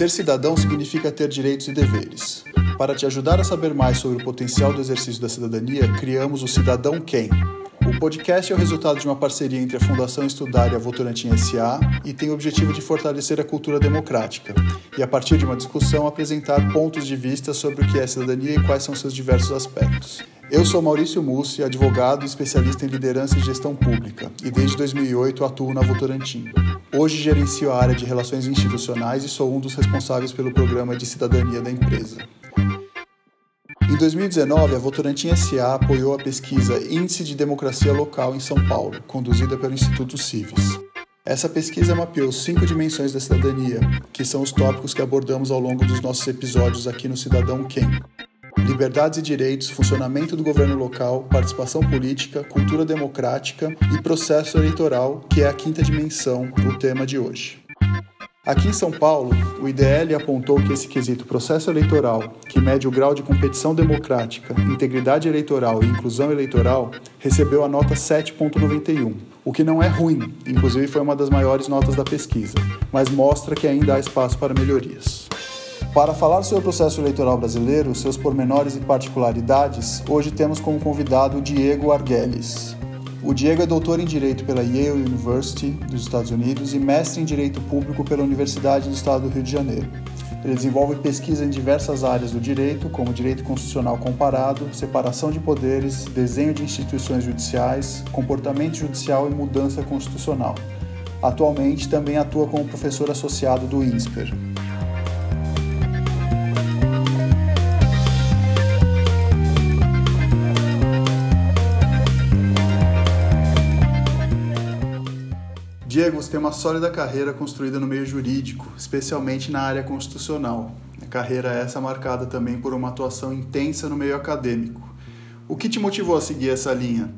Ser cidadão significa ter direitos e deveres. Para te ajudar a saber mais sobre o potencial do exercício da cidadania, criamos o Cidadão Quem. O podcast é o resultado de uma parceria entre a Fundação Estudar e a Votorantim SA e tem o objetivo de fortalecer a cultura democrática e, a partir de uma discussão, apresentar pontos de vista sobre o que é cidadania e quais são seus diversos aspectos. Eu sou Maurício Mussi, advogado e especialista em liderança e gestão pública, e desde 2008 atuo na Votorantim. Hoje gerencio a área de relações institucionais e sou um dos responsáveis pelo programa de cidadania da empresa. Em 2019, a Votorantim SA apoiou a pesquisa Índice de Democracia Local em São Paulo, conduzida pelo Instituto Civis. Essa pesquisa mapeou cinco dimensões da cidadania, que são os tópicos que abordamos ao longo dos nossos episódios aqui no Cidadão Quem liberdades e direitos, funcionamento do governo local, participação política, cultura democrática e processo eleitoral, que é a quinta dimensão do tema de hoje. Aqui em São Paulo, o IDL apontou que esse quesito processo eleitoral, que mede o grau de competição democrática, integridade eleitoral e inclusão eleitoral, recebeu a nota 7.91, o que não é ruim, inclusive foi uma das maiores notas da pesquisa, mas mostra que ainda há espaço para melhorias. Para falar sobre o processo eleitoral brasileiro, seus pormenores e particularidades, hoje temos como convidado o Diego Arguelles. O Diego é doutor em Direito pela Yale University dos Estados Unidos e mestre em Direito Público pela Universidade do Estado do Rio de Janeiro. Ele desenvolve pesquisa em diversas áreas do direito, como direito constitucional comparado, separação de poderes, desenho de instituições judiciais, comportamento judicial e mudança constitucional. Atualmente também atua como professor associado do INSPER. Diego, você tem uma sólida carreira construída no meio jurídico, especialmente na área constitucional. A carreira essa marcada também por uma atuação intensa no meio acadêmico. O que te motivou a seguir essa linha?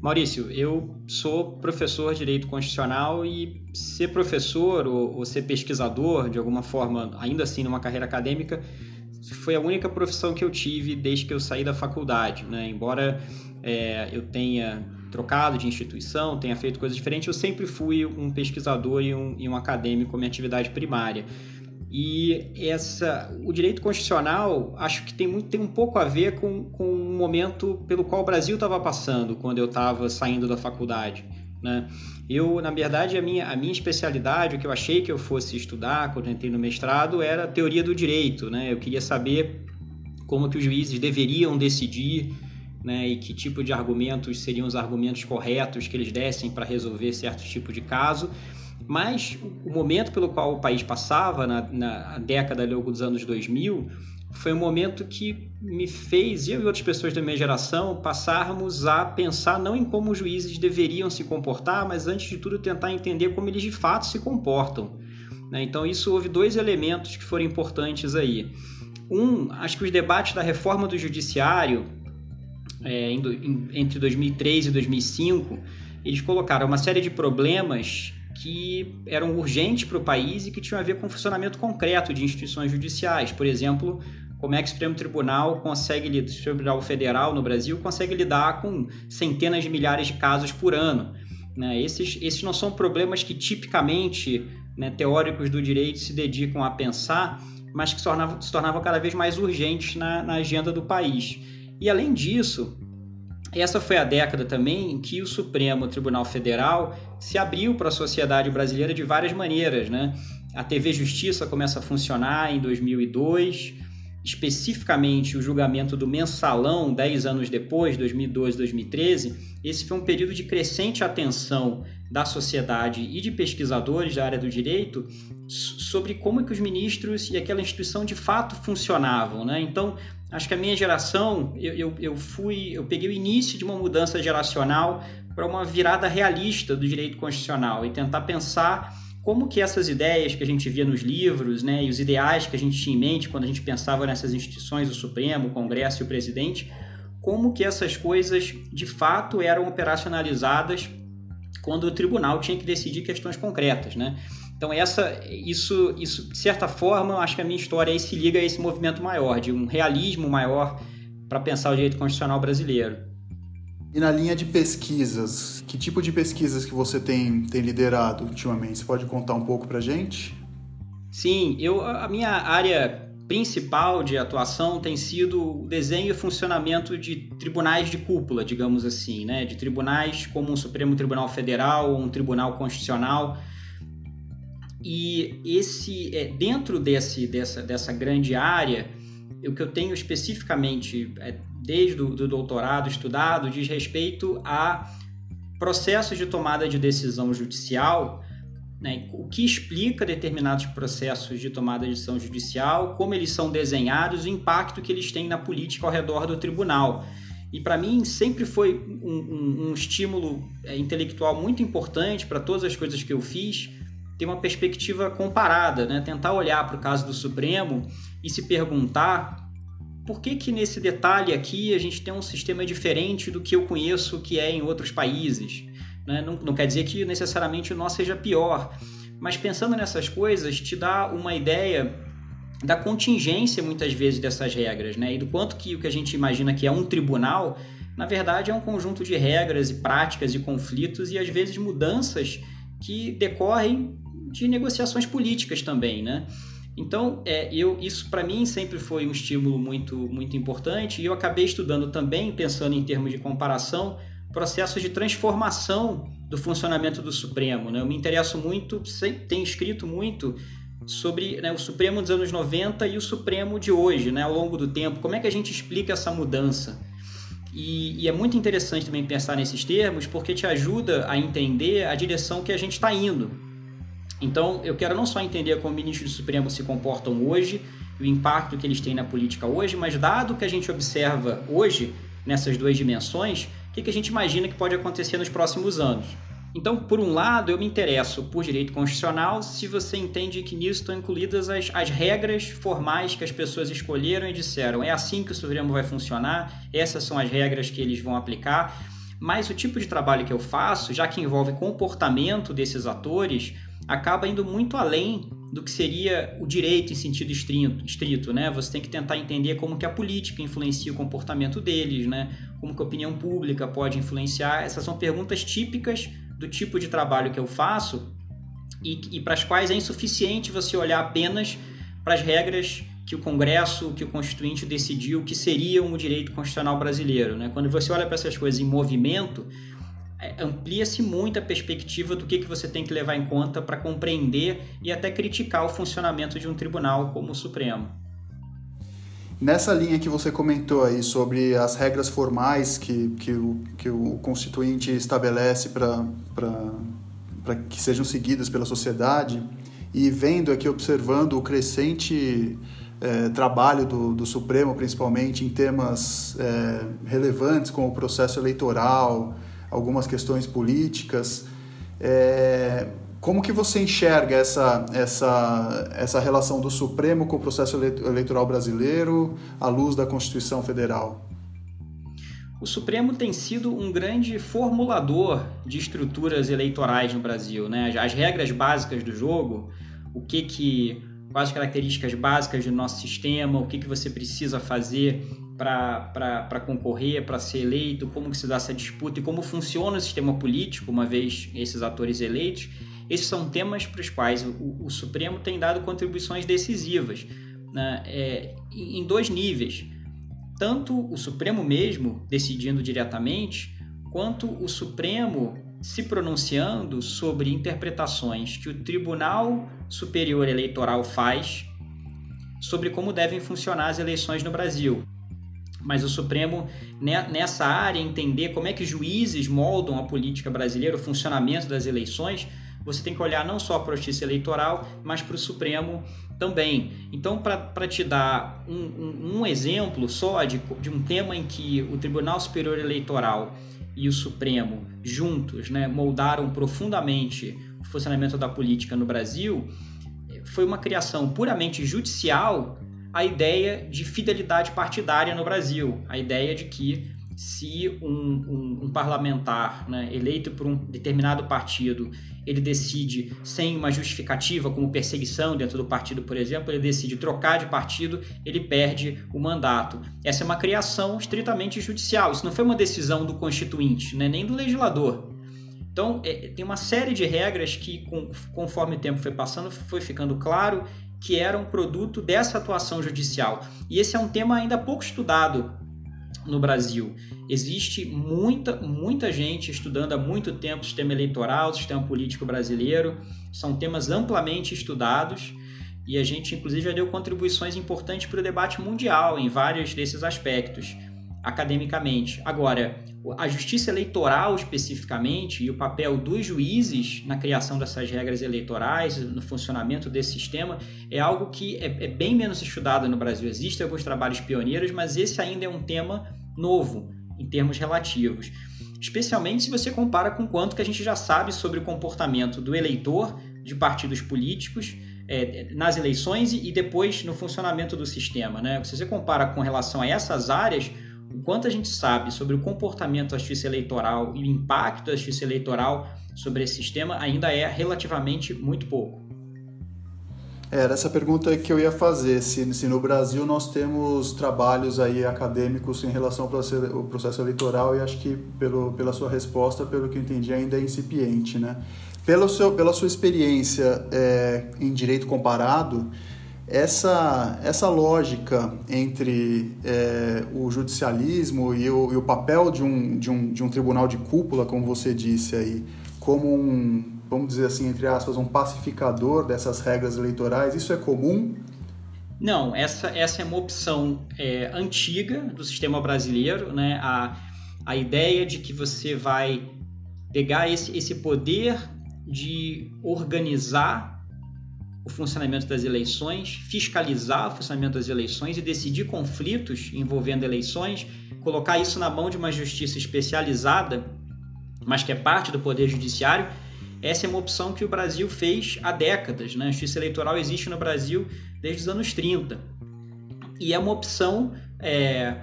Maurício, eu sou professor de Direito Constitucional e ser professor ou, ou ser pesquisador, de alguma forma, ainda assim numa carreira acadêmica, foi a única profissão que eu tive desde que eu saí da faculdade. Né? Embora é, eu tenha trocado de instituição, tenha feito coisas diferentes, eu sempre fui um pesquisador e um, e um acadêmico minha atividade primária. E essa, o direito constitucional acho que tem, muito, tem um pouco a ver com, com o momento pelo qual o Brasil estava passando quando eu estava saindo da faculdade. Né? Eu, na verdade, a minha, a minha especialidade, o que eu achei que eu fosse estudar quando entrei no mestrado, era teoria do direito. Né? Eu queria saber como que os juízes deveriam decidir né, e que tipo de argumentos seriam os argumentos corretos que eles dessem para resolver certo tipo de caso. Mas o momento pelo qual o país passava, na, na década logo dos anos 2000, foi um momento que me fez, eu e outras pessoas da minha geração, passarmos a pensar não em como os juízes deveriam se comportar, mas antes de tudo tentar entender como eles de fato se comportam. Né? Então, isso houve dois elementos que foram importantes aí. Um, acho que os debates da reforma do judiciário é, em, entre 2003 e 2005, eles colocaram uma série de problemas que eram urgentes para o país e que tinham a ver com o funcionamento concreto de instituições judiciais. Por exemplo, como é que o Supremo Tribunal consegue, o Supremo Tribunal Federal no Brasil consegue lidar com centenas de milhares de casos por ano. Né? Esses, esses não são problemas que tipicamente né, teóricos do direito se dedicam a pensar, mas que se tornavam, se tornavam cada vez mais urgentes na, na agenda do país. E além disso, essa foi a década também em que o Supremo Tribunal Federal se abriu para a sociedade brasileira de várias maneiras. Né? A TV Justiça começa a funcionar em 2002, especificamente o julgamento do mensalão, 10 anos depois, 2012, 2013. Esse foi um período de crescente atenção da sociedade e de pesquisadores da área do direito sobre como que os ministros e aquela instituição de fato funcionavam. Né? Então, acho que a minha geração, eu, eu, eu fui, eu peguei o início de uma mudança geracional para uma virada realista do direito constitucional e tentar pensar como que essas ideias que a gente via nos livros, né, e os ideais que a gente tinha em mente quando a gente pensava nessas instituições, o Supremo, o Congresso e o Presidente, como que essas coisas de fato eram operacionalizadas quando o tribunal tinha que decidir questões concretas, né? Então essa, isso, isso de certa forma, acho que a minha história aí se liga a esse movimento maior, de um realismo maior para pensar o direito constitucional brasileiro. E na linha de pesquisas, que tipo de pesquisas que você tem, tem liderado ultimamente? Você pode contar um pouco para gente? Sim, eu, a minha área principal de atuação tem sido o desenho e funcionamento de tribunais de cúpula, digamos assim, né? de tribunais como um Supremo Tribunal Federal um Tribunal Constitucional. E esse é, dentro desse, dessa, dessa grande área, o que eu tenho especificamente, é, desde o do doutorado estudado, diz respeito a processos de tomada de decisão judicial né, o que explica determinados processos de tomada de decisão judicial, como eles são desenhados, o impacto que eles têm na política ao redor do tribunal. E para mim sempre foi um, um, um estímulo é, intelectual muito importante para todas as coisas que eu fiz, ter uma perspectiva comparada, né? tentar olhar para o caso do Supremo e se perguntar por que, que nesse detalhe aqui a gente tem um sistema diferente do que eu conheço que é em outros países. Né? Não, não quer dizer que necessariamente o nosso seja pior, mas pensando nessas coisas te dá uma ideia da contingência muitas vezes dessas regras, né? E do quanto que o que a gente imagina que é um tribunal, na verdade é um conjunto de regras e práticas e conflitos e às vezes mudanças que decorrem de negociações políticas também, né? Então, é, eu, isso para mim sempre foi um estímulo muito, muito importante e eu acabei estudando também, pensando em termos de comparação, processos de transformação do funcionamento do Supremo. Né? Eu me interesso muito, tenho escrito muito sobre né, o Supremo dos anos 90 e o Supremo de hoje, né, ao longo do tempo. Como é que a gente explica essa mudança? E, e é muito interessante também pensar nesses termos, porque te ajuda a entender a direção que a gente está indo. Então, eu quero não só entender como ministros do Supremo se comportam hoje, o impacto que eles têm na política hoje, mas dado que a gente observa hoje nessas duas dimensões, o que a gente imagina que pode acontecer nos próximos anos. Então, por um lado, eu me interesso por direito constitucional se você entende que nisso estão incluídas as, as regras formais que as pessoas escolheram e disseram é assim que o Supremo vai funcionar, essas são as regras que eles vão aplicar. Mas o tipo de trabalho que eu faço, já que envolve comportamento desses atores, acaba indo muito além do que seria o direito em sentido estrito, estrito, né? Você tem que tentar entender como que a política influencia o comportamento deles, né? Como que a opinião pública pode influenciar. Essas são perguntas típicas do tipo de trabalho que eu faço e, e para as quais é insuficiente você olhar apenas para as regras que o Congresso, que o Constituinte decidiu que seriam o direito constitucional brasileiro. Né? Quando você olha para essas coisas em movimento, amplia-se muito a perspectiva do que, que você tem que levar em conta para compreender e até criticar o funcionamento de um tribunal como o Supremo. Nessa linha que você comentou aí sobre as regras formais que, que, o, que o Constituinte estabelece para que sejam seguidas pela sociedade, e vendo aqui, observando o crescente é, trabalho do, do Supremo, principalmente em temas é, relevantes como o processo eleitoral, algumas questões políticas. É, como que você enxerga essa, essa, essa relação do Supremo com o processo eleitoral brasileiro à luz da Constituição Federal? O Supremo tem sido um grande formulador de estruturas eleitorais no Brasil. Né? As regras básicas do jogo, o que que quais as características básicas do nosso sistema, o que, que você precisa fazer para concorrer, para ser eleito, como que se dá essa disputa e como funciona o sistema político, uma vez esses atores eleitos, esses são temas para os quais o, o Supremo tem dado contribuições decisivas né, é, em dois níveis. Tanto o Supremo mesmo decidindo diretamente, quanto o Supremo se pronunciando sobre interpretações que o Tribunal Superior Eleitoral faz sobre como devem funcionar as eleições no Brasil mas o Supremo, né, nessa área, entender como é que juízes moldam a política brasileira, o funcionamento das eleições, você tem que olhar não só para a justiça eleitoral, mas para o Supremo também. Então, para te dar um, um, um, exemplo só de, de um tema em que o Tribunal Superior Eleitoral e o Supremo juntos né, moldaram profundamente o funcionamento da política no Brasil, foi uma criação puramente judicial a ideia de fidelidade partidária no Brasil, a ideia de que se um, um, um parlamentar né, eleito por um determinado partido ele decide sem uma justificativa como perseguição dentro do partido, por exemplo, ele decide trocar de partido, ele perde o mandato. Essa é uma criação estritamente judicial. Isso não foi uma decisão do constituinte, né, nem do legislador. Então, é, tem uma série de regras que, com, conforme o tempo foi passando, foi ficando claro que eram produto dessa atuação judicial. E esse é um tema ainda pouco estudado no Brasil. Existe muita, muita gente estudando há muito tempo o sistema eleitoral, o sistema político brasileiro. São temas amplamente estudados e a gente, inclusive, já deu contribuições importantes para o debate mundial em vários desses aspectos, academicamente. Agora, a justiça eleitoral especificamente e o papel dos juízes na criação dessas regras eleitorais, no funcionamento desse sistema, é algo que é, é bem menos estudado no Brasil. Existem alguns trabalhos pioneiros, mas esse ainda é um tema novo em termos relativos. Especialmente se você compara com quanto que a gente já sabe sobre o comportamento do eleitor de partidos políticos é, nas eleições e depois no funcionamento do sistema. Né? Se você compara com relação a essas áreas, o quanto a gente sabe sobre o comportamento da justiça eleitoral e o impacto da justiça eleitoral sobre esse sistema ainda é relativamente muito pouco. Era essa pergunta que eu ia fazer, se, se, no Brasil nós temos trabalhos aí acadêmicos em relação ao processo, eleitoral e acho que pelo, pela sua resposta, pelo que eu entendi, ainda é incipiente, né? Pelo seu, pela sua experiência é, em direito comparado, essa, essa lógica entre é, o judicialismo e o, e o papel de um, de, um, de um tribunal de cúpula, como você disse aí, como um, vamos dizer assim, entre aspas, um pacificador dessas regras eleitorais, isso é comum? Não, essa, essa é uma opção é, antiga do sistema brasileiro, né? A, a ideia de que você vai pegar esse, esse poder de organizar o funcionamento das eleições, fiscalizar o funcionamento das eleições e decidir conflitos envolvendo eleições, colocar isso na mão de uma justiça especializada, mas que é parte do poder judiciário, essa é uma opção que o Brasil fez há décadas. Né? A justiça eleitoral existe no Brasil desde os anos 30. E é uma opção é,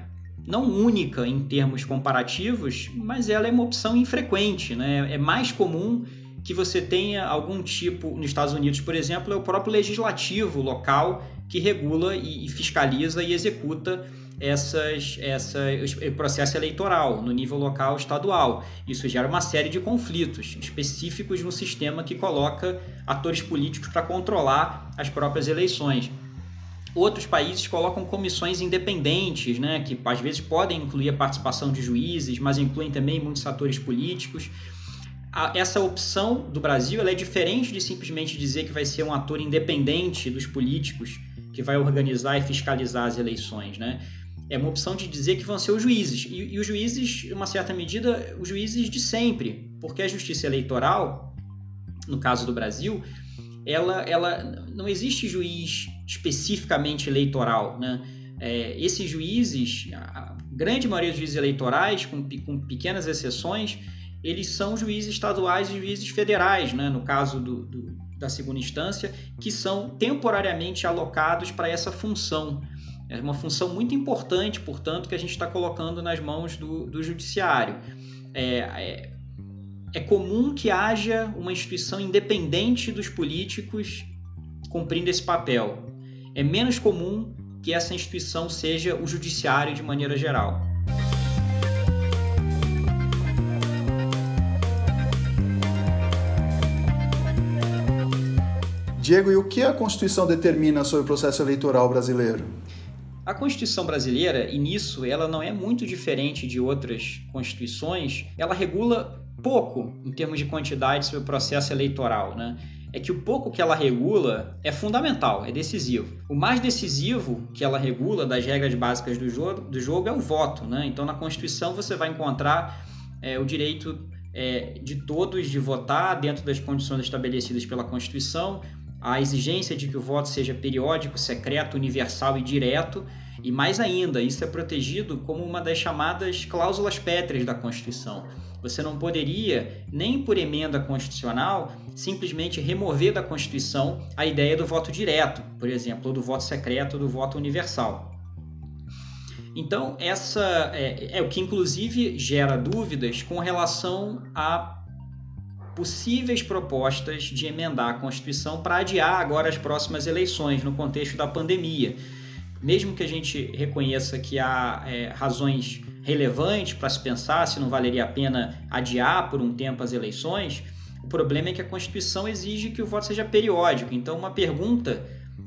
não única em termos comparativos, mas ela é uma opção infrequente. Né? É mais comum que você tenha algum tipo, nos Estados Unidos, por exemplo, é o próprio legislativo local que regula e fiscaliza e executa essas, essa, processo eleitoral no nível local estadual. Isso gera uma série de conflitos específicos no sistema que coloca atores políticos para controlar as próprias eleições. Outros países colocam comissões independentes, né, que às vezes podem incluir a participação de juízes, mas incluem também muitos atores políticos a, essa opção do Brasil é diferente de simplesmente dizer que vai ser um ator independente dos políticos que vai organizar e fiscalizar as eleições, né? É uma opção de dizer que vão ser os juízes. E, e os juízes, em uma certa medida, os juízes de sempre, porque a justiça eleitoral, no caso do Brasil, ela, ela não existe juiz especificamente eleitoral, né? É, esses juízes, a grande maioria dos juízes eleitorais, com, com pequenas exceções, eles são juízes estaduais e juízes federais, né? no caso do, do, da segunda instância, que são temporariamente alocados para essa função. É uma função muito importante, portanto, que a gente está colocando nas mãos do, do judiciário. É, é, é comum que haja uma instituição independente dos políticos cumprindo esse papel. É menos comum que essa instituição seja o judiciário de maneira geral. Diego, e o que a Constituição determina sobre o processo eleitoral brasileiro? A Constituição brasileira, e nisso ela não é muito diferente de outras constituições, ela regula pouco em termos de quantidade sobre o processo eleitoral, né? É que o pouco que ela regula é fundamental, é decisivo. O mais decisivo que ela regula das regras básicas do jogo, do jogo é o voto, né? Então na Constituição você vai encontrar é, o direito é, de todos de votar dentro das condições estabelecidas pela Constituição, a exigência de que o voto seja periódico, secreto, universal e direto, e mais ainda, isso é protegido como uma das chamadas cláusulas pétreas da Constituição. Você não poderia, nem por emenda constitucional, simplesmente remover da Constituição a ideia do voto direto, por exemplo, ou do voto secreto ou do voto universal. Então, essa é, é o que inclusive gera dúvidas com relação a possíveis propostas de emendar a Constituição para adiar agora as próximas eleições no contexto da pandemia. Mesmo que a gente reconheça que há é, razões relevantes para se pensar se não valeria a pena adiar por um tempo as eleições, o problema é que a Constituição exige que o voto seja periódico. Então, uma pergunta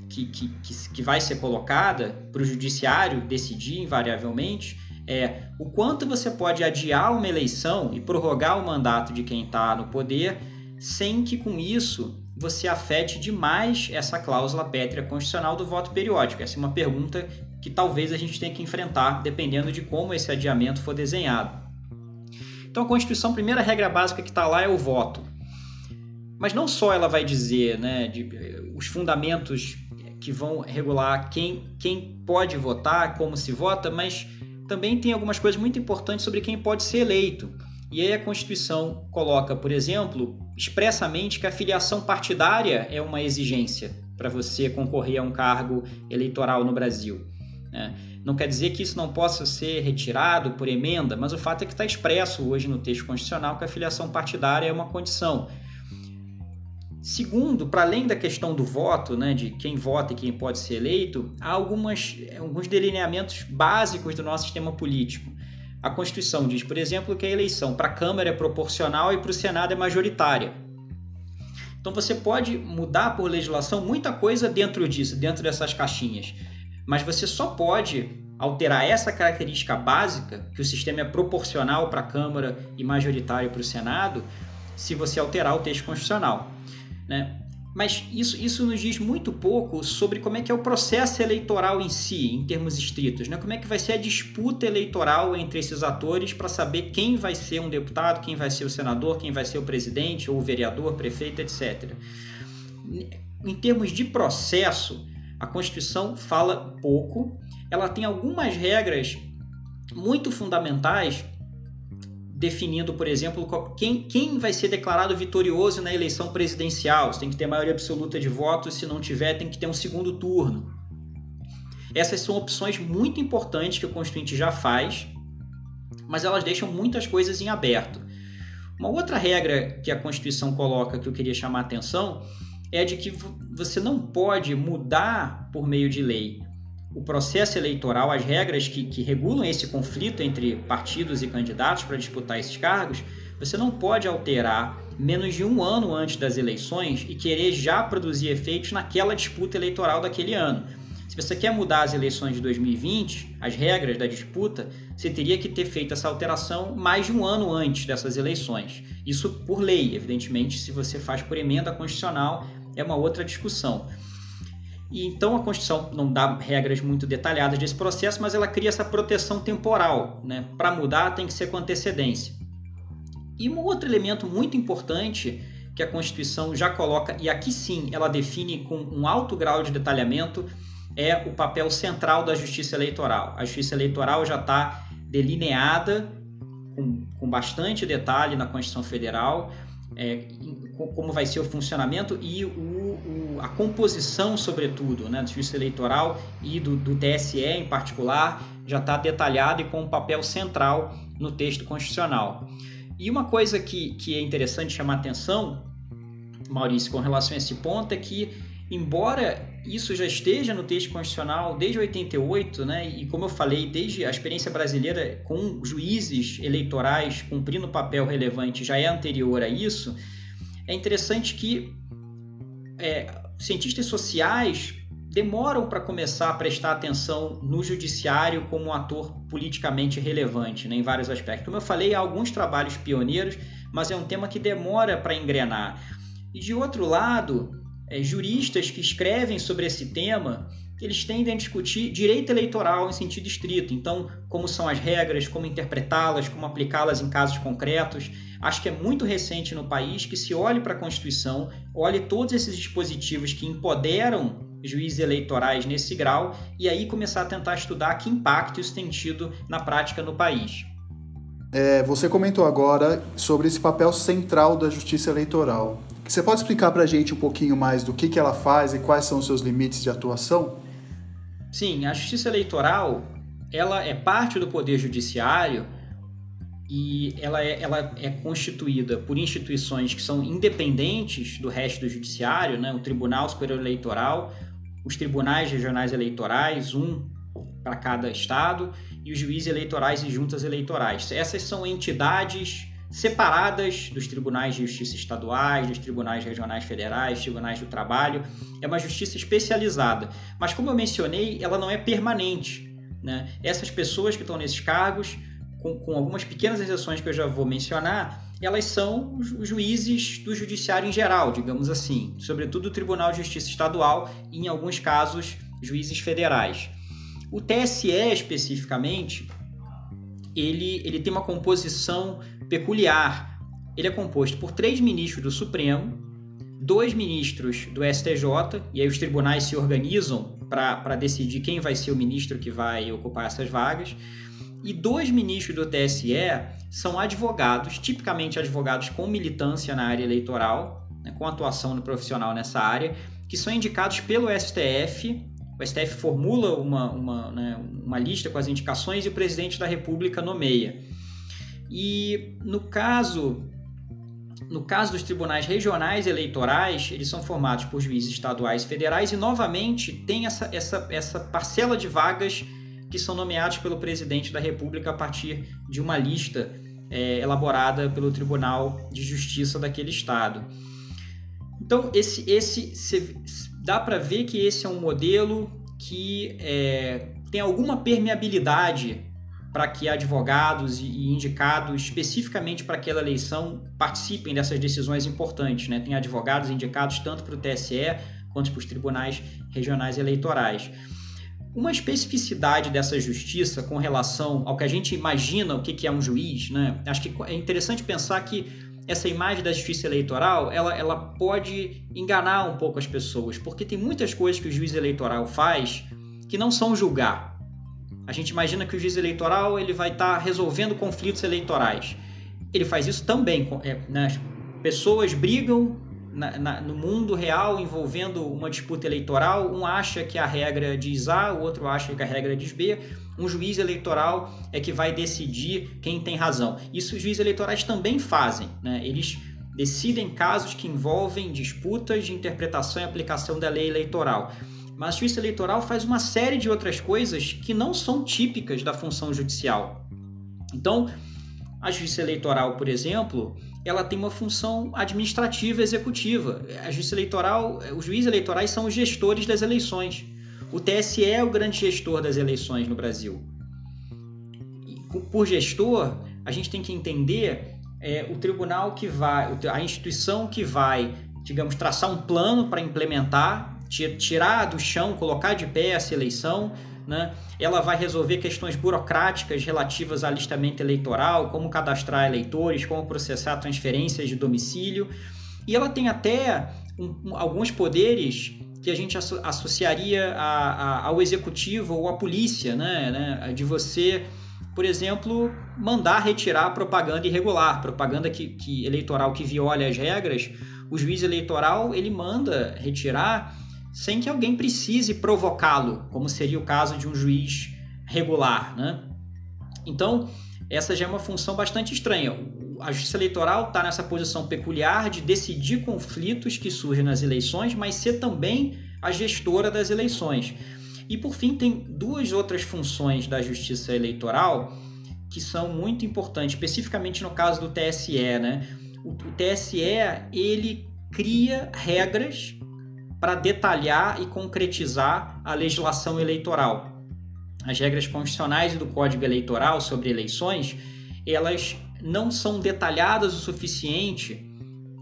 que, que, que, vai ser colocada para o judiciário decidir invariavelmente é o quanto você pode adiar uma eleição e prorrogar o mandato de quem está no poder sem que com isso você afete demais essa cláusula pétrea constitucional do voto periódico. Essa é uma pergunta que talvez a gente tenha que enfrentar dependendo de como esse adiamento for desenhado. Então a Constituição, a primeira regra básica que está lá é o voto. Mas não só ela vai dizer né, de, os fundamentos que vão regular quem, quem pode votar, como se vota, mas também tem algumas coisas muito importantes sobre quem pode ser eleito. E aí a Constituição coloca, por exemplo, expressamente que a filiação partidária é uma exigência para você concorrer a um cargo eleitoral no Brasil. Né? Não quer dizer que isso não possa ser retirado por emenda, mas o fato é que está expresso hoje no texto constitucional que a filiação partidária é uma condição. Segundo, para além da questão do voto, né, de quem vota e quem pode ser eleito, há algumas, alguns delineamentos básicos do nosso sistema político. A Constituição diz, por exemplo, que a eleição para a Câmara é proporcional e para o Senado é majoritária. Então você pode mudar por legislação muita coisa dentro disso, dentro dessas caixinhas. Mas você só pode alterar essa característica básica, que o sistema é proporcional para a Câmara e majoritário para o Senado, se você alterar o texto constitucional. Né? Mas isso, isso nos diz muito pouco sobre como é que é o processo eleitoral em si, em termos estritos. Né? Como é que vai ser a disputa eleitoral entre esses atores para saber quem vai ser um deputado, quem vai ser o senador, quem vai ser o presidente ou o vereador, prefeito, etc. Em termos de processo, a Constituição fala pouco. Ela tem algumas regras muito fundamentais definindo, por exemplo, quem, quem vai ser declarado vitorioso na eleição presidencial. Você tem que ter maioria absoluta de votos, se não tiver, tem que ter um segundo turno. Essas são opções muito importantes que o Constituinte já faz, mas elas deixam muitas coisas em aberto. Uma outra regra que a Constituição coloca que eu queria chamar a atenção é de que você não pode mudar por meio de lei o processo eleitoral, as regras que, que regulam esse conflito entre partidos e candidatos para disputar esses cargos, você não pode alterar menos de um ano antes das eleições e querer já produzir efeitos naquela disputa eleitoral daquele ano. Se você quer mudar as eleições de 2020, as regras da disputa, você teria que ter feito essa alteração mais de um ano antes dessas eleições. Isso por lei, evidentemente, se você faz por emenda constitucional, é uma outra discussão. E então a Constituição não dá regras muito detalhadas desse processo, mas ela cria essa proteção temporal. Né? Para mudar tem que ser com antecedência. E um outro elemento muito importante que a Constituição já coloca, e aqui sim ela define com um alto grau de detalhamento, é o papel central da justiça eleitoral. A justiça eleitoral já está delineada com, com bastante detalhe na Constituição Federal, é, como vai ser o funcionamento e o, a composição, sobretudo, né, do justiça eleitoral e do, do TSE em particular, já está detalhado e com um papel central no texto constitucional. E uma coisa que, que é interessante chamar atenção, Maurício, com relação a esse ponto, é que, embora isso já esteja no texto constitucional desde 88, né? E como eu falei, desde a experiência brasileira com juízes eleitorais cumprindo papel relevante já é anterior a isso, é interessante que é, cientistas sociais demoram para começar a prestar atenção no judiciário como um ator politicamente relevante né, em vários aspectos. Como eu falei, há alguns trabalhos pioneiros, mas é um tema que demora para engrenar. E de outro lado, é, juristas que escrevem sobre esse tema, eles tendem a discutir direito eleitoral em sentido estrito. Então, como são as regras, como interpretá-las, como aplicá-las em casos concretos. Acho que é muito recente no país que se olhe para a Constituição, olhe todos esses dispositivos que empoderam juízes eleitorais nesse grau e aí começar a tentar estudar que impacto isso tem tido na prática no país. É, você comentou agora sobre esse papel central da justiça eleitoral. Você pode explicar para a gente um pouquinho mais do que, que ela faz e quais são os seus limites de atuação? Sim, a justiça eleitoral ela é parte do poder judiciário e ela é, ela é constituída por instituições que são independentes do resto do judiciário, né? o Tribunal Superior Eleitoral, os tribunais regionais eleitorais, um para cada estado, e os juízes eleitorais e juntas eleitorais. Essas são entidades separadas dos tribunais de justiça estaduais, dos tribunais regionais federais, tribunais do trabalho. É uma justiça especializada. Mas, como eu mencionei, ela não é permanente. Né? Essas pessoas que estão nesses cargos, com, com algumas pequenas exceções que eu já vou mencionar, elas são os juízes do judiciário em geral, digamos assim, sobretudo o Tribunal de Justiça Estadual e, em alguns casos, juízes federais. O TSE, especificamente, ele, ele tem uma composição peculiar. Ele é composto por três ministros do Supremo, dois ministros do STJ, e aí os tribunais se organizam para decidir quem vai ser o ministro que vai ocupar essas vagas, e dois ministros do TSE são advogados, tipicamente advogados com militância na área eleitoral, né, com atuação no profissional nessa área, que são indicados pelo STF. O STF formula uma, uma, né, uma lista com as indicações e o presidente da República nomeia. E no caso no caso dos tribunais regionais eleitorais, eles são formados por juízes estaduais e federais e, novamente, tem essa, essa, essa parcela de vagas que são nomeados pelo presidente da República a partir de uma lista é, elaborada pelo Tribunal de Justiça daquele estado. Então, esse, esse dá para ver que esse é um modelo que é, tem alguma permeabilidade para que advogados e indicados especificamente para aquela eleição participem dessas decisões importantes. Né? Tem advogados indicados tanto para o TSE quanto para os tribunais regionais eleitorais. Uma especificidade dessa justiça com relação ao que a gente imagina o que é um juiz, né? Acho que é interessante pensar que essa imagem da justiça eleitoral ela, ela pode enganar um pouco as pessoas, porque tem muitas coisas que o juiz eleitoral faz que não são julgar. A gente imagina que o juiz eleitoral ele vai estar tá resolvendo conflitos eleitorais. Ele faz isso também. É, né? Pessoas brigam na, na, no mundo real envolvendo uma disputa eleitoral, um acha que a regra diz A, o outro acha que a regra diz B. Um juiz eleitoral é que vai decidir quem tem razão. Isso os juízes eleitorais também fazem. Né? Eles decidem casos que envolvem disputas de interpretação e aplicação da lei eleitoral. Mas a justiça eleitoral faz uma série de outras coisas que não são típicas da função judicial. Então, a justiça eleitoral, por exemplo, ela tem uma função administrativa executiva. A justiça eleitoral, os juízes eleitorais são os gestores das eleições. O TSE é o grande gestor das eleições no Brasil. por gestor, a gente tem que entender é, o tribunal que vai, a instituição que vai, digamos, traçar um plano para implementar, tirar do chão, colocar de pé essa eleição, né? Ela vai resolver questões burocráticas relativas ao alistamento eleitoral, como cadastrar eleitores, como processar transferências de domicílio. E ela tem até um, alguns poderes que a gente associaria a, a, ao executivo ou à polícia, né? né? de você, por exemplo, mandar retirar propaganda irregular, propaganda que, que eleitoral que viola as regras. O juiz eleitoral ele manda retirar sem que alguém precise provocá-lo, como seria o caso de um juiz regular. Né? Então, essa já é uma função bastante estranha. A justiça eleitoral está nessa posição peculiar de decidir conflitos que surgem nas eleições, mas ser também a gestora das eleições. E por fim, tem duas outras funções da justiça eleitoral que são muito importantes, especificamente no caso do TSE. Né? O TSE ele cria regras para detalhar e concretizar a legislação eleitoral. As regras constitucionais e do Código Eleitoral sobre eleições, elas não são detalhadas o suficiente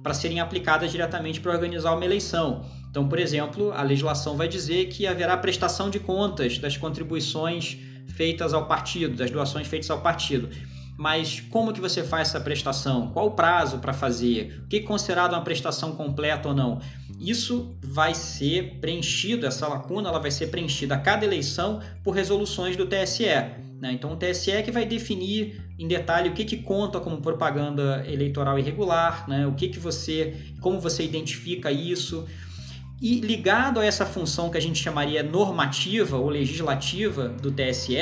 para serem aplicadas diretamente para organizar uma eleição. Então, por exemplo, a legislação vai dizer que haverá prestação de contas das contribuições feitas ao partido, das doações feitas ao partido mas como que você faz essa prestação? Qual o prazo para fazer? O que é considerado uma prestação completa ou não? Isso vai ser preenchido, essa lacuna ela vai ser preenchida a cada eleição por resoluções do TSE. Né? Então o TSE é que vai definir em detalhe o que, que conta como propaganda eleitoral irregular, né? o que, que você, como você identifica isso. E ligado a essa função que a gente chamaria normativa ou legislativa do TSE,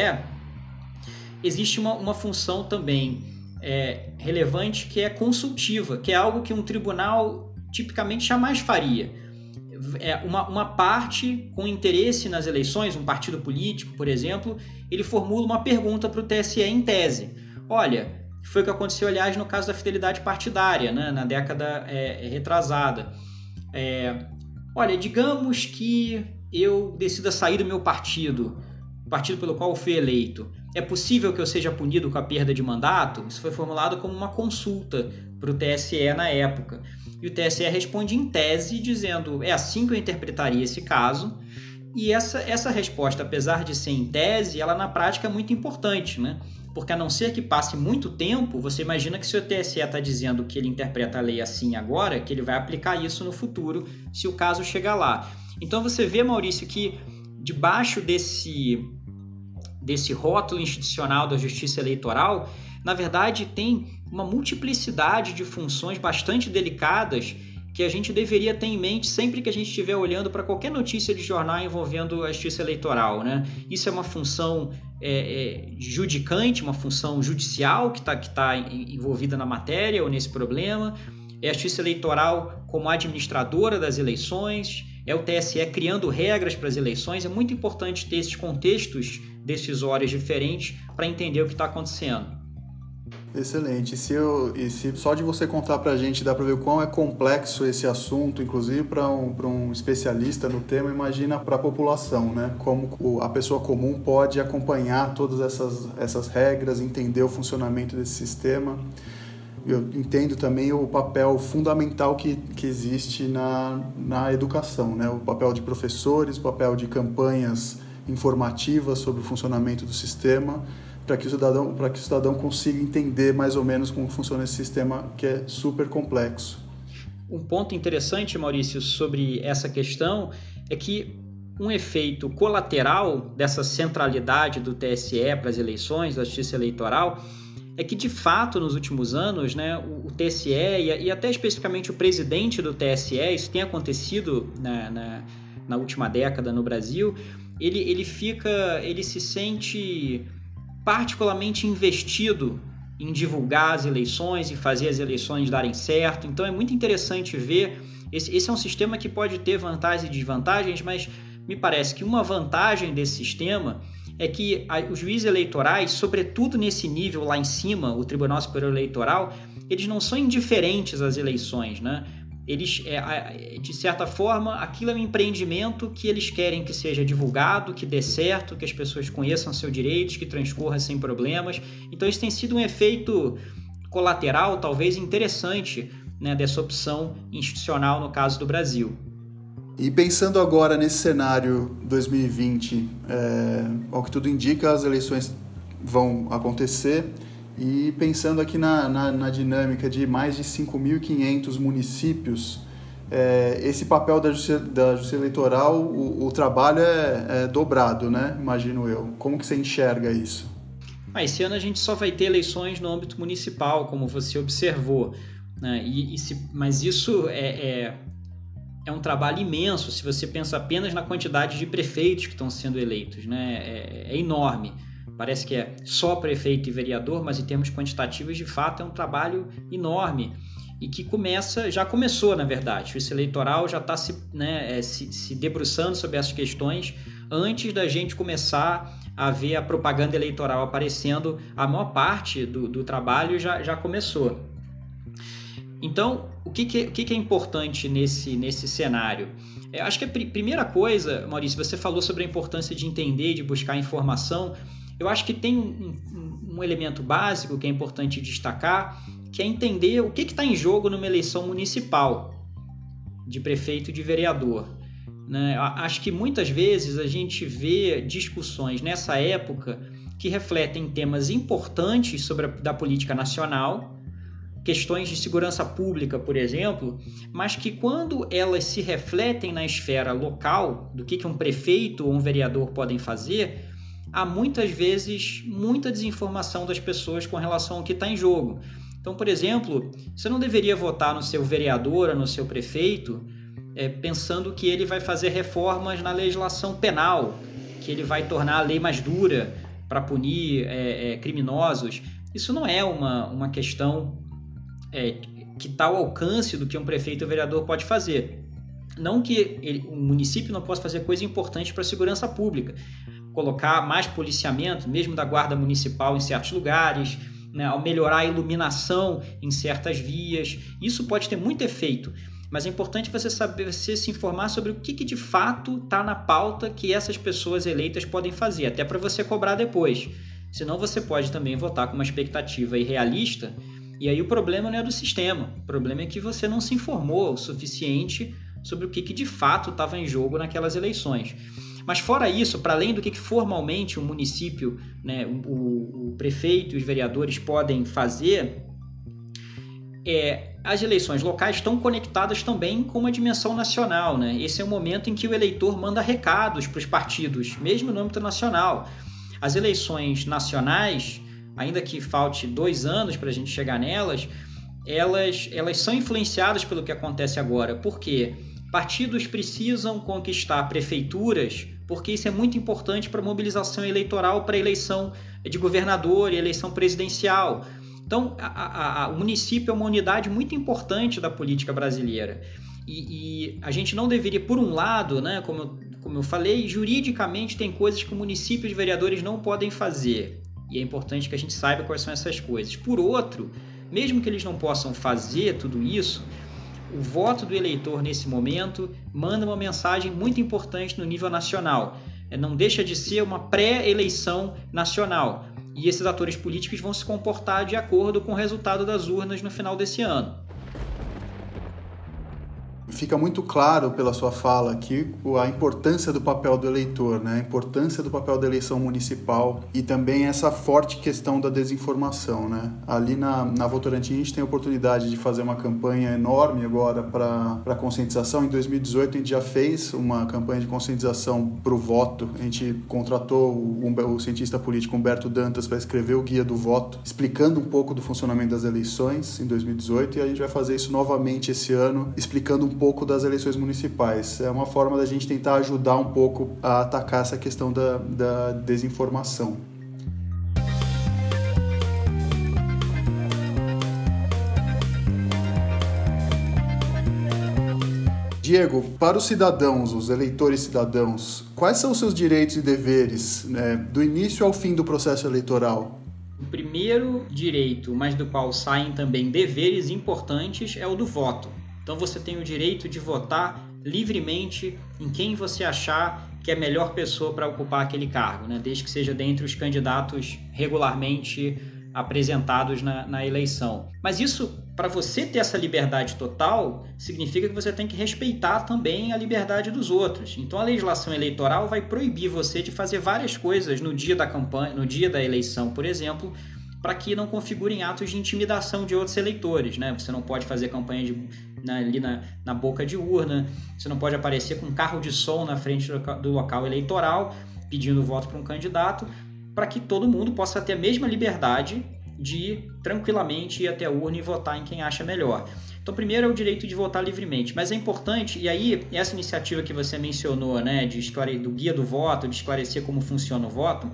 existe uma, uma função também é, relevante que é consultiva, que é algo que um tribunal tipicamente jamais faria. É uma, uma parte com interesse nas eleições, um partido político, por exemplo, ele formula uma pergunta para o TSE em tese. Olha, Foi o que aconteceu, aliás, no caso da fidelidade partidária, né, na década é, retrasada. É, olha, digamos que eu decida sair do meu partido, o partido pelo qual eu fui eleito. É possível que eu seja punido com a perda de mandato? Isso foi formulado como uma consulta para o TSE na época. E o TSE responde em tese, dizendo: é assim que eu interpretaria esse caso. E essa, essa resposta, apesar de ser em tese, ela na prática é muito importante, né? Porque a não ser que passe muito tempo, você imagina que se o TSE está dizendo que ele interpreta a lei assim agora, que ele vai aplicar isso no futuro, se o caso chegar lá. Então você vê, Maurício, que debaixo desse, desse rótulo institucional da justiça eleitoral, na verdade tem uma multiplicidade de funções bastante delicadas que a gente deveria ter em mente sempre que a gente estiver olhando para qualquer notícia de jornal envolvendo a justiça eleitoral. Né? Isso é uma função é, é, judicante, uma função judicial que está que tá envolvida na matéria ou nesse problema. É a justiça eleitoral como administradora das eleições, é o TSE criando regras para as eleições. É muito importante ter esses contextos decisórios diferentes para entender o que está acontecendo. Excelente. E se, eu, e se só de você contar para a gente dá para ver o quão é complexo esse assunto, inclusive para um, um especialista no tema, imagina para a população, né? Como a pessoa comum pode acompanhar todas essas, essas regras, entender o funcionamento desse sistema. Eu entendo também o papel fundamental que, que existe na, na educação, né? O papel de professores, o papel de campanhas informativas sobre o funcionamento do sistema para que o cidadão para que o cidadão consiga entender mais ou menos como funciona esse sistema que é super complexo. Um ponto interessante, Maurício, sobre essa questão é que um efeito colateral dessa centralidade do TSE para as eleições, da justiça eleitoral, é que de fato nos últimos anos, né, o, TSE e, e, até especificamente o presidente do TSE, isso tem acontecido na, na, na última década no Brasil, ele, ele fica, ele se sente particularmente investido em divulgar as eleições e fazer as eleições darem certo. Então é muito interessante ver. Esse, esse é um sistema que pode ter vantagens e desvantagens, mas me parece que uma vantagem desse sistema é que os juízes eleitorais, sobretudo nesse nível lá em cima, o Tribunal Superior Eleitoral, eles não são indiferentes às eleições, né? Eles, é, de certa forma, aquilo é um empreendimento que eles querem que seja divulgado, que dê certo, que as pessoas conheçam seus direitos, que transcorra sem problemas. Então, isso tem sido um efeito colateral, talvez interessante, né, dessa opção institucional no caso do Brasil. E pensando agora nesse cenário 2020, é, ao que tudo indica, as eleições vão acontecer. E pensando aqui na, na, na dinâmica de mais de 5.500 municípios, é, esse papel da justiça, da justiça eleitoral, o, o trabalho é, é, dobrado, né? Imagino eu. Como que você enxerga isso? Ah, esse ano a gente só vai ter eleições no âmbito municipal, como você observou. Né? E, e se, mas isso é, é, é, um trabalho imenso se você pensa apenas na quantidade de prefeitos que estão sendo eleitos. Né? é, é enorme. Parece que é só prefeito e vereador, mas em termos quantitativos, de fato, é um trabalho enorme e que começa, já começou, na verdade. O eleitoral já está se, né, é, se, se debruçando sobre essas questões antes da gente começar a ver a propaganda eleitoral aparecendo. A maior parte do, do trabalho já, já começou. Então, o que, que, o que, que é importante nesse, nesse cenário? Eu acho que a pr primeira coisa, Maurício, você falou sobre a importância de entender, de buscar informação. Eu acho que tem um, um, elemento básico que é importante destacar, que é entender o que está em jogo numa eleição municipal de prefeito e de vereador. Né? Acho que muitas vezes a gente vê discussões nessa época que refletem temas importantes sobre a da política nacional, questões de segurança pública, por exemplo, mas que quando elas se refletem na esfera local, do que, que um prefeito ou um vereador podem fazer, há muitas vezes muita desinformação das pessoas com relação ao que está em jogo. Então, por exemplo, você não deveria votar no seu vereador ou no seu prefeito é, pensando que ele vai fazer reformas na legislação penal, que ele vai tornar a lei mais dura para punir é, é, criminosos. Isso não é uma, uma questão que está ao alcance do que um prefeito ou vereador pode fazer. Não que o município não possa fazer coisa importante para a segurança pública, colocar mais policiamento, mesmo da guarda municipal em certos lugares, né, ao melhorar a iluminação em certas vias. Isso pode ter muito efeito, mas é importante você saber, você se informar sobre o que, que de fato está na pauta que essas pessoas eleitas podem fazer, até para você cobrar depois. Senão você pode também votar com uma expectativa irrealista, e aí o problema não é do sistema, o problema é que você não se informou o suficiente sobre o que, que de fato estava em jogo naquelas eleições. Mas fora isso, para além do que formalmente o município, né, o, o prefeito e os vereadores podem fazer, é, as eleições locais estão conectadas também com uma dimensão nacional. Né? Esse é o momento em que o eleitor manda recados para os partidos, mesmo no âmbito nacional. As eleições nacionais, ainda que falte dois anos para a gente chegar nelas, elas, elas são influenciadas pelo que acontece agora. Por quê? Partidos precisam conquistar prefeituras, porque isso é muito importante para a mobilização eleitoral para a eleição de governador e eleição presidencial. Então, a, a, a, o município é uma unidade muito importante da política brasileira. E, e, a gente não deveria, por um lado, né, como, eu, como eu falei, juridicamente tem coisas que o município e os vereadores não podem fazer. E é importante que a gente saiba quais são essas coisas. Por outro, mesmo que eles não possam fazer tudo isso, o voto do eleitor nesse momento manda uma mensagem muito importante no nível nacional. É, não deixa de ser uma pré-eleição nacional. E esses atores políticos vão se comportar de acordo com o resultado das urnas no final desse ano fica muito claro pela sua fala aqui a importância do papel do eleitor, né? a importância do papel da eleição municipal e também essa forte questão da desinformação. Né? Ali na, na Votorantim a gente tem a oportunidade de fazer uma campanha enorme agora para conscientização. Em 2018 a gente já fez uma campanha de conscientização para o voto. A gente contratou o, o cientista político Humberto Dantas para escrever o Guia do Voto, explicando um pouco do funcionamento das eleições em 2018 e a gente vai fazer isso novamente esse ano, explicando um pouco das eleições municipais. É uma forma da gente tentar ajudar um pouco a atacar essa questão da, da desinformação. Diego, para os cidadãos, os eleitores cidadãos, quais são os seus direitos e deveres né, do início ao fim do processo eleitoral? O primeiro direito, mas do qual saem também deveres importantes, é o do voto. Então você tem o direito de votar livremente em quem você achar que é a melhor pessoa para ocupar aquele cargo, né? desde que seja dentre os candidatos regularmente apresentados na, na eleição. Mas isso, para você ter essa liberdade total, significa que você tem que respeitar também a liberdade dos outros. Então a legislação eleitoral vai proibir você de fazer várias coisas no dia da campanha, no dia da eleição, por exemplo, para que não configurem atos de intimidação de outros eleitores. Né? Você não pode fazer campanha de, na, ali na, na boca de urna, você não pode aparecer com um carro de som na frente do, do local eleitoral pedindo voto para um candidato, para que todo mundo possa ter a mesma liberdade de tranquilamente ir até a urna e votar em quem acha melhor. Então, primeiro é o direito de votar livremente, mas é importante, e aí essa iniciativa que você mencionou, né, de do guia do voto, de esclarecer como funciona o voto,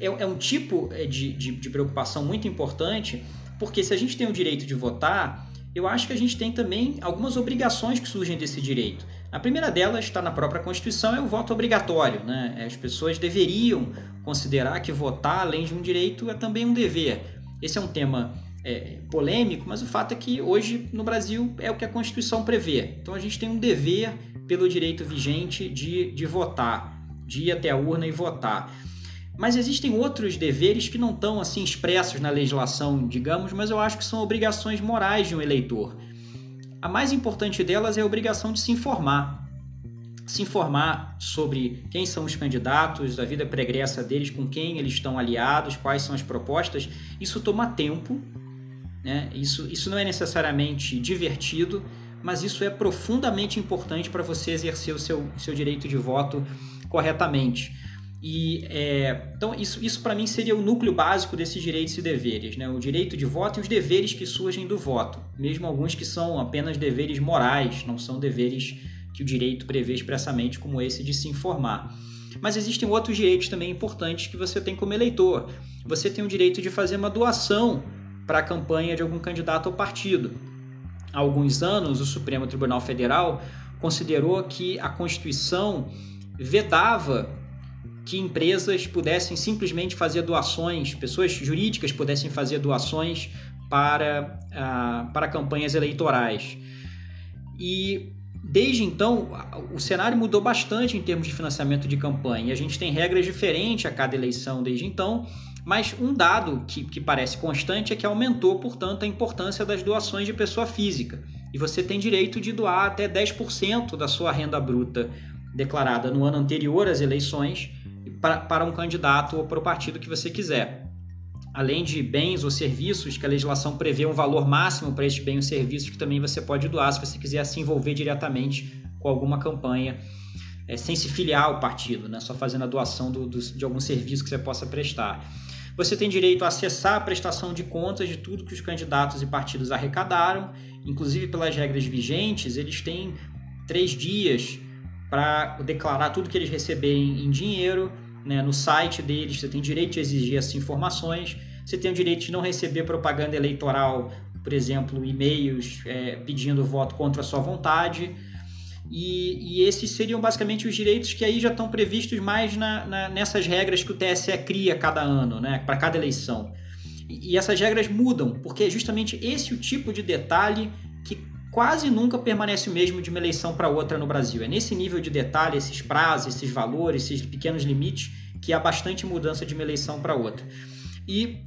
é, é um tipo é, de, de, de preocupação muito importante, porque se a gente tem o direito de votar, eu acho que a gente tem também algumas obrigações que surgem desse direito. A primeira delas está na própria Constituição, é o voto obrigatório. Né? As pessoas deveriam considerar que votar, além de um direito, é também um dever. Esse é um tema é, polêmico, mas o fato é que hoje no Brasil é o que a Constituição prevê. Então a gente tem um dever pelo direito vigente de, de votar, de ir até a urna e votar. Mas existem outros deveres que não estão assim expressos na legislação, digamos, mas eu acho que são obrigações morais de um eleitor. A mais importante delas é a obrigação de se informar. Se informar sobre quem são os candidatos, a vida pregressa deles, com quem eles estão aliados, quais são as propostas. Isso toma tempo, né? isso, isso não é necessariamente divertido, mas isso é profundamente importante para você exercer o seu, seu direito de voto corretamente. E é, então isso, isso para mim seria o núcleo básico desses direitos e deveres, né? O direito de voto e os deveres que surgem do voto, mesmo alguns que são apenas deveres morais, não são deveres que o direito prevê expressamente, como esse de se informar. Mas existem outros direitos também importantes que você tem como eleitor. Você tem o direito de fazer uma doação para a campanha de algum candidato ao partido. Há alguns anos, o Supremo Tribunal Federal considerou que a Constituição vedava que empresas pudessem simplesmente fazer doações, pessoas jurídicas pudessem fazer doações para, uh, para campanhas eleitorais. E desde então, o cenário mudou bastante em termos de financiamento de campanha. A gente tem regras diferentes a cada eleição desde então, mas um dado que, que parece constante é que aumentou, portanto, a importância das doações de pessoa física. E você tem direito de doar até 10% da sua renda bruta declarada no ano anterior às eleições para, um candidato ou para o partido que você quiser. Além de bens ou serviços, que a legislação prevê um valor máximo para estes bens ou serviços que também você pode doar se você quiser se envolver diretamente com alguma campanha, é, sem se filiar ao partido, né? só fazendo a doação do, do, de algum serviço que você possa prestar. Você tem direito a acessar a prestação de contas de tudo que os candidatos e partidos arrecadaram, inclusive pelas regras vigentes, eles têm três dias para declarar tudo que eles receberem em dinheiro né, no site deles. Você tem direito de exigir essas informações. Você tem o direito de não receber propaganda eleitoral, por exemplo, e-mails é, pedindo voto contra a sua vontade. E, e, esses seriam basicamente os direitos que aí já estão previstos mais na, na, nessas regras que o TSE cria cada ano, né, para cada eleição. E, e essas regras mudam, porque é justamente esse o tipo de detalhe que quase nunca permanece o mesmo de uma eleição para outra no Brasil. É nesse nível de detalhe, esses prazos, esses valores, esses pequenos limites, que há bastante mudança de uma eleição para outra. E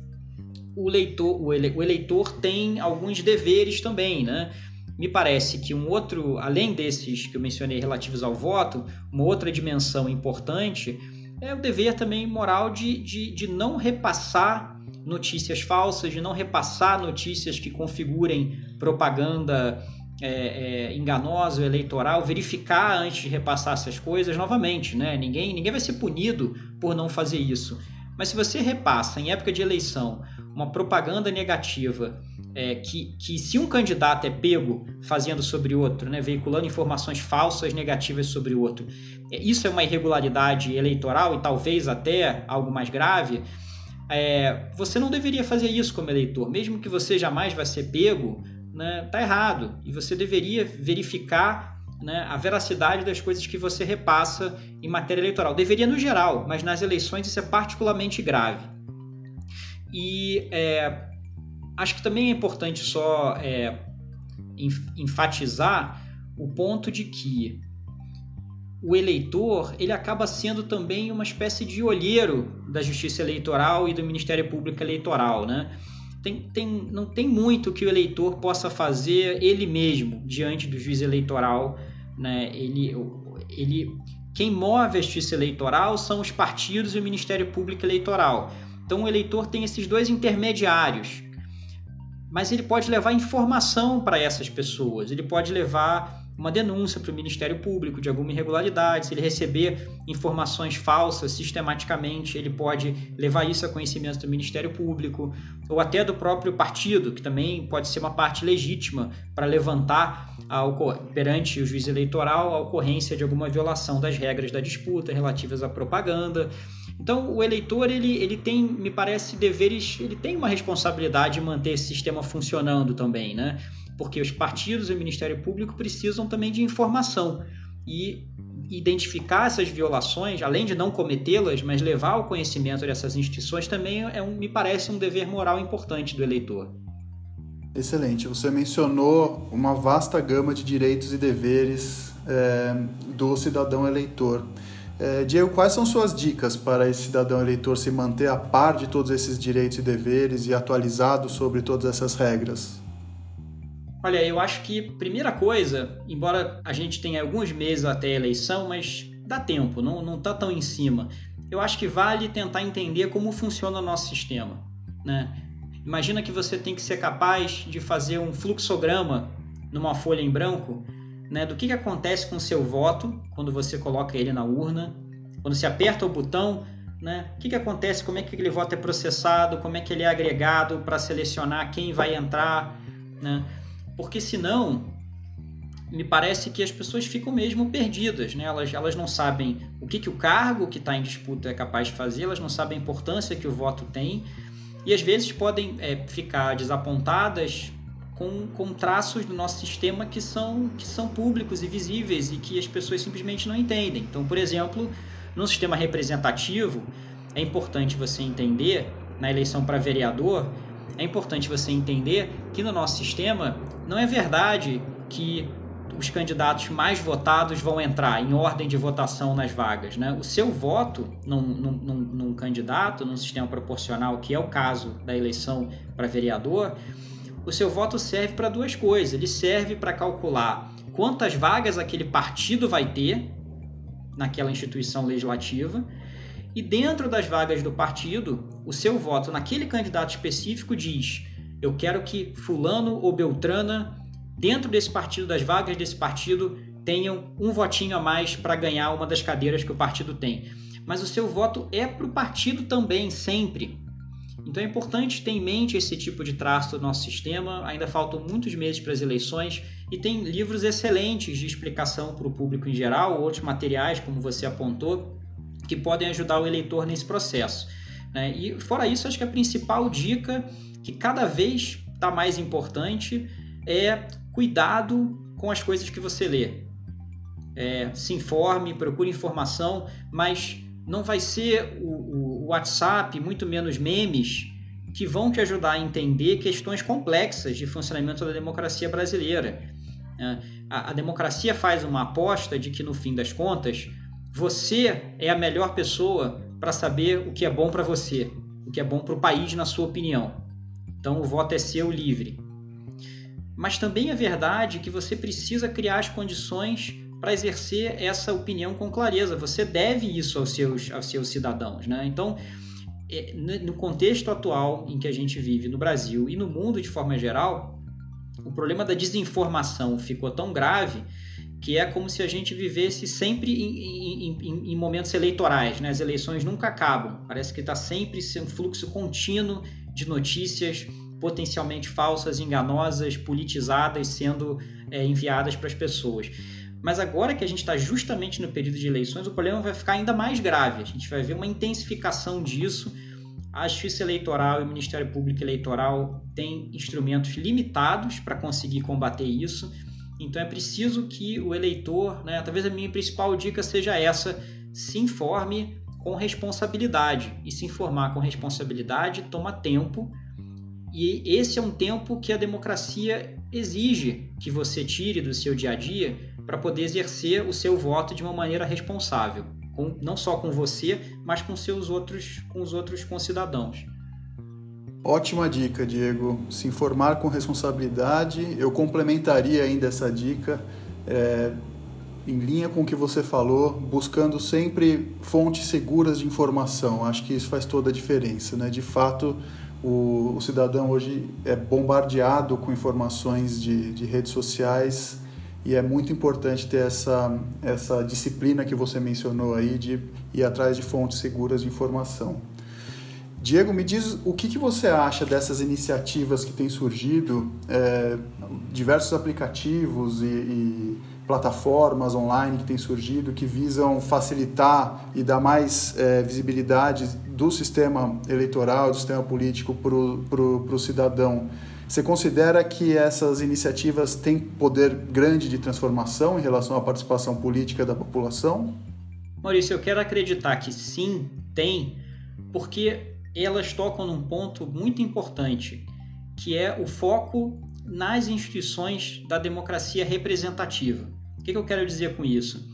o eleitor, o eleitor tem alguns deveres também, né? Me parece que um outro, além desses que eu mencionei relativos ao voto, uma outra dimensão importante é o dever também moral de, de, de não repassar notícias falsas, de não repassar notícias que configurem propaganda é, é, enganosa, eleitoral, verificar antes de repassar essas coisas novamente, né? Ninguém, ninguém vai ser punido por não fazer isso. Mas se você repassa em época de eleição uma propaganda negativa é, que, que se um candidato é pego fazendo sobre outro, né, veiculando informações falsas negativas sobre o outro, é, isso é uma irregularidade eleitoral e talvez até algo mais grave, é, você não deveria fazer isso como eleitor, mesmo que você jamais vá ser pego, né, tá errado e você deveria verificar né, a veracidade das coisas que você repassa em matéria eleitoral. Deveria no geral, mas nas eleições isso é particularmente grave. E é, acho que também é importante só é, enfatizar o ponto de que o eleitor ele acaba sendo também uma espécie de olheiro da Justiça Eleitoral e do Ministério Público Eleitoral, né? Tem, tem, não tem muito que o eleitor possa fazer ele mesmo diante do juiz eleitoral, né? Ele, ele, quem move a Justiça Eleitoral são os partidos e o Ministério Público Eleitoral. Então o eleitor tem esses dois intermediários, mas ele pode levar informação para essas pessoas, ele pode levar uma denúncia para o Ministério Público de alguma irregularidade, se ele receber informações falsas sistematicamente, ele pode levar isso a conhecimento do Ministério Público ou até do próprio partido, que também pode ser uma parte legítima para levantar a, perante o juiz eleitoral a ocorrência de alguma violação das regras da disputa relativas à propaganda. Então, o eleitor ele, ele tem, me parece, deveres, ele tem uma responsabilidade de manter esse sistema funcionando também, né? Porque os partidos e o Ministério Público precisam também de informação e identificar essas violações, além de não cometê-las, mas levar ao conhecimento dessas instituições também é um, me parece um dever moral importante do eleitor. Excelente. Você mencionou uma vasta gama de direitos e deveres é, do cidadão eleitor. É, Diego, quais são suas dicas para esse cidadão eleitor se manter a par de todos esses direitos e deveres e atualizado sobre todas essas regras? Olha, eu acho que primeira coisa, embora a gente tenha alguns meses até a eleição, mas dá tempo, não, não tá tão em cima. Eu acho que vale tentar entender como funciona o nosso sistema. Né? Imagina que você tem que ser capaz de fazer um fluxograma numa folha em branco né, do que, que acontece com o seu voto quando você coloca ele na urna, quando você aperta o botão, né, o que, que acontece, como é que aquele voto é processado, como é que ele é agregado para selecionar quem vai entrar, né? Porque senão me parece que as pessoas ficam mesmo perdidas, né? elas, elas não sabem o que, que o cargo que está em disputa é capaz de fazer, elas não sabem a importância que o voto tem e às vezes podem é, ficar desapontadas com, com traços do nosso sistema que são, que são públicos e visíveis e que as pessoas simplesmente não entendem. Então, por exemplo, num sistema representativo, é importante você entender, na eleição para vereador, é importante você entender que no nosso sistema não é verdade que os candidatos mais votados vão entrar em ordem de votação nas vagas. Né? O seu voto num, num, num, candidato, num sistema proporcional, que é o caso da eleição para vereador, o seu voto serve para duas coisas. Ele serve para calcular quantas vagas aquele partido vai ter naquela instituição legislativa. E dentro das vagas do partido, o seu voto naquele candidato específico diz: eu quero que Fulano ou Beltrana dentro desse partido, das vagas desse partido, tenham um votinho a mais para ganhar uma das cadeiras que o partido tem. Mas o seu voto é para o partido também, sempre. Então é importante ter em mente esse tipo de traço do nosso sistema. Ainda faltam muitos meses para as eleições e tem livros excelentes de explicação para o público em geral, outros materiais, como você apontou, que podem ajudar o eleitor nesse processo. Né? E fora isso, acho que a principal dica, que cada vez está mais importante, é cuidado com as coisas que você lê. É, se informe, procure informação, mas não vai ser o, o, WhatsApp, muito menos memes, que vão te ajudar a entender questões complexas de funcionamento da democracia brasileira. É, a, a democracia faz uma aposta de que, no fim das contas, você é a melhor pessoa para saber o que é bom para você, o que é bom para o país, na sua opinião. Então, o voto é seu livre mas também é verdade que você precisa criar as condições para exercer essa opinião com clareza. Você deve isso aos seus, aos seus cidadãos. Né? Então, é, no contexto atual em que a gente vive no Brasil e no mundo de forma geral, o problema da desinformação ficou tão grave que é como se a gente vivesse sempre em, em, em momentos eleitorais. Né? As eleições nunca acabam. Parece que está sempre um fluxo contínuo de notícias potencialmente falsas, enganosas, politizadas sendo é, enviadas para as pessoas. Mas agora que a gente está justamente no período de eleições, o problema vai ficar ainda mais grave. A gente vai ver uma intensificação disso. A Justiça Eleitoral e o Ministério Público Eleitoral têm instrumentos limitados para conseguir combater isso. Então é preciso que o eleitor, né, talvez a minha principal dica seja essa: se informe com responsabilidade. E se informar com responsabilidade toma tempo e esse é um tempo que a democracia exige que você tire do seu dia a dia para poder exercer o seu voto de uma maneira responsável, com, não só com você, mas com seus outros, com os outros concidadãos. Ótima dica, Diego. Se informar com responsabilidade. Eu complementaria ainda essa dica, é, em linha com o que você falou, buscando sempre fontes seguras de informação. Acho que isso faz toda a diferença, né? De fato, o, o, cidadão hoje é bombardeado com informações de, de redes sociais e é muito importante ter essa, essa disciplina que você mencionou aí de ir atrás de fontes seguras de informação. Diego, me diz o que, que você acha dessas iniciativas que têm surgido, é, diversos aplicativos e, e plataformas online que têm surgido que visam facilitar e dar mais é, visibilidade do sistema eleitoral, do sistema político para o cidadão. Você considera que essas iniciativas têm poder grande de transformação em relação à participação política da população? Maurício, eu quero acreditar que sim, tem, porque elas tocam num ponto muito importante, que é o foco nas instituições da democracia representativa. O que, que eu quero dizer com isso?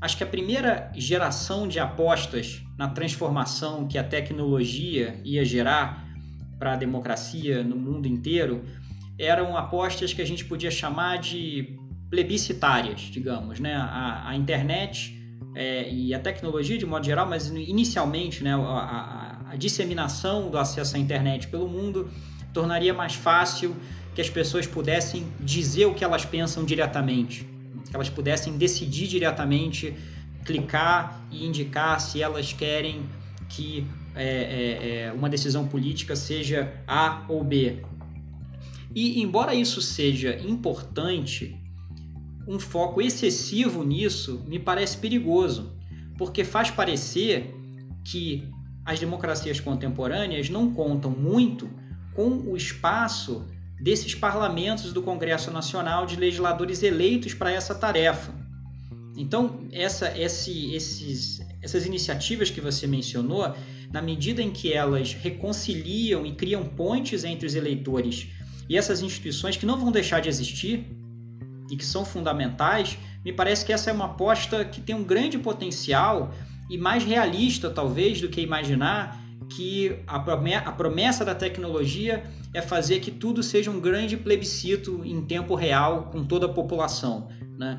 Acho que a primeira geração de apostas na transformação que a tecnologia ia gerar para a democracia no mundo inteiro eram apostas que a gente podia chamar de plebiscitárias, digamos, né? A, a internet é, e a tecnologia de modo geral, mas inicialmente, né, a, a, a disseminação do acesso à internet pelo mundo tornaria mais fácil que as pessoas pudessem dizer o que elas pensam diretamente que elas pudessem decidir diretamente, clicar e indicar se elas querem que é, é, é, uma decisão política seja A ou B. E embora isso seja importante, um foco excessivo nisso me parece perigoso, porque faz parecer que as democracias contemporâneas não contam muito com o espaço desses parlamentos do Congresso Nacional de legisladores eleitos para essa tarefa. Então, essa, esse, esses, essas iniciativas que você mencionou, na medida em que elas reconciliam e criam pontes entre os eleitores e essas instituições que não vão deixar de existir e que são fundamentais, me parece que essa é uma aposta que tem um grande potencial e mais realista, talvez, do que imaginar que a promessa da tecnologia é fazer que tudo seja um grande plebiscito em tempo real com toda a população. Né?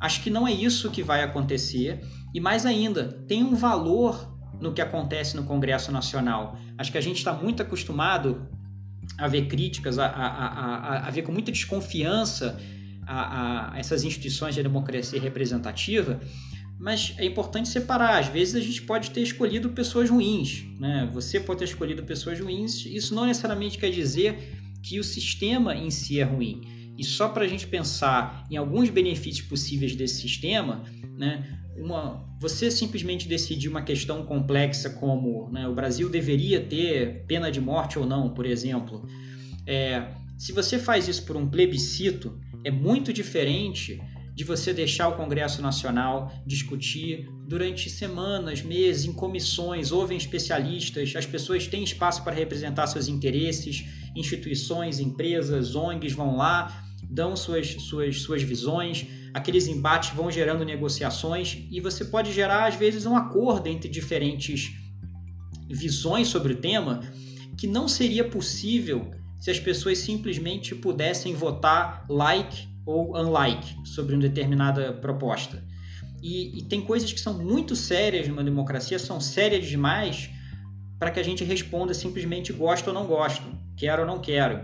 Acho que não é isso que vai acontecer. E mais ainda, tem um valor no que acontece no Congresso Nacional. Acho que a gente está muito acostumado a ver críticas, a, a, a, a ver com muita desconfiança a, essas instituições de democracia representativa, mas é importante separar. Às vezes a gente pode ter escolhido pessoas ruins, né? Você pode ter escolhido pessoas ruins. Isso não necessariamente quer dizer que o sistema em si é ruim. E só para a gente pensar em alguns benefícios possíveis desse sistema, né? Uma, você simplesmente decidir uma questão complexa como né, o Brasil deveria ter pena de morte ou não, por exemplo. É, se você faz isso por um plebiscito, é muito diferente de você deixar o Congresso Nacional discutir durante semanas, meses, em comissões, ouvem especialistas, as pessoas têm espaço para representar seus interesses, instituições, empresas, ONGs vão lá, dão suas, suas, suas visões, aqueles embates vão gerando negociações e você pode gerar, às vezes, um acordo entre diferentes visões sobre o tema que não seria possível se as pessoas simplesmente pudessem votar like ou unlike sobre uma determinada proposta. E, e, tem coisas que são muito sérias numa democracia, são sérias demais para que a gente responda simplesmente gosto ou não gosto, quero ou não quero.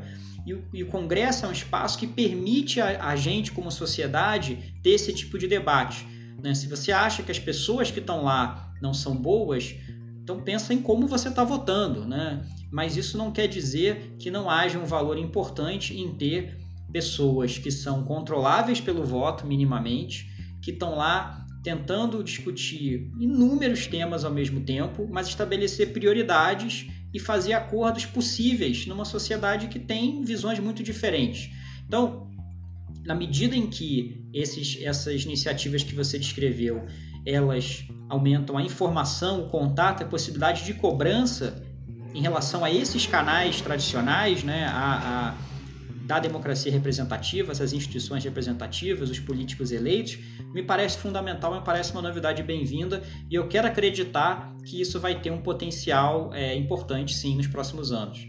E o, e o Congresso é um espaço que permite a, a, gente, como sociedade, ter esse tipo de debate. Né? Se você acha que as pessoas que estão lá não são boas, então pensa em como você está votando. Né? Mas isso não quer dizer que não haja um valor importante em ter pessoas que são controláveis pelo voto minimamente, que estão lá tentando discutir inúmeros temas ao mesmo tempo, mas estabelecer prioridades e fazer acordos possíveis numa sociedade que tem visões muito diferentes. Então, na medida em que esses, essas iniciativas que você descreveu, elas aumentam a informação, o contato, a possibilidade de cobrança em relação a esses canais tradicionais, né, a, a da democracia representativa, essas instituições representativas, os políticos eleitos, me parece fundamental, me parece uma novidade bem-vinda e eu quero acreditar que isso vai ter um potencial é, importante sim nos próximos anos.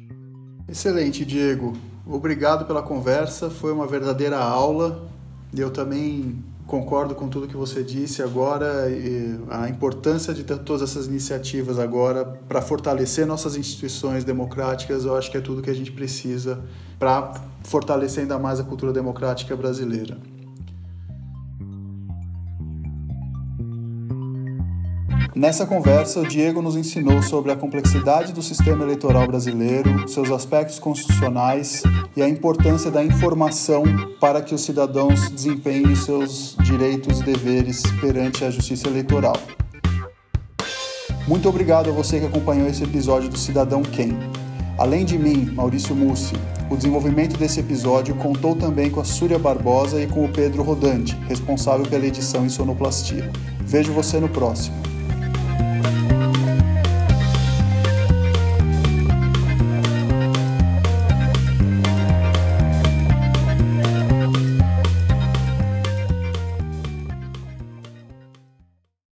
Excelente, Diego. Obrigado pela conversa, foi uma verdadeira aula. Eu também concordo com tudo que você disse agora, a importância de ter todas essas iniciativas agora para fortalecer nossas instituições democráticas, eu acho que é tudo que a gente precisa para fortalecer ainda mais a cultura democrática brasileira. Nessa conversa, o Diego nos ensinou sobre a complexidade do sistema eleitoral brasileiro, seus aspectos constitucionais e a importância da informação para que os cidadãos desempenhem seus direitos e deveres perante a justiça eleitoral. Muito obrigado a você que acompanhou esse episódio do Cidadão Quem. Além de mim, Maurício Mussi, o desenvolvimento desse episódio contou também com a Súria Barbosa e com o Pedro Rodante, responsável pela edição em sonoplastia. Vejo você no próximo.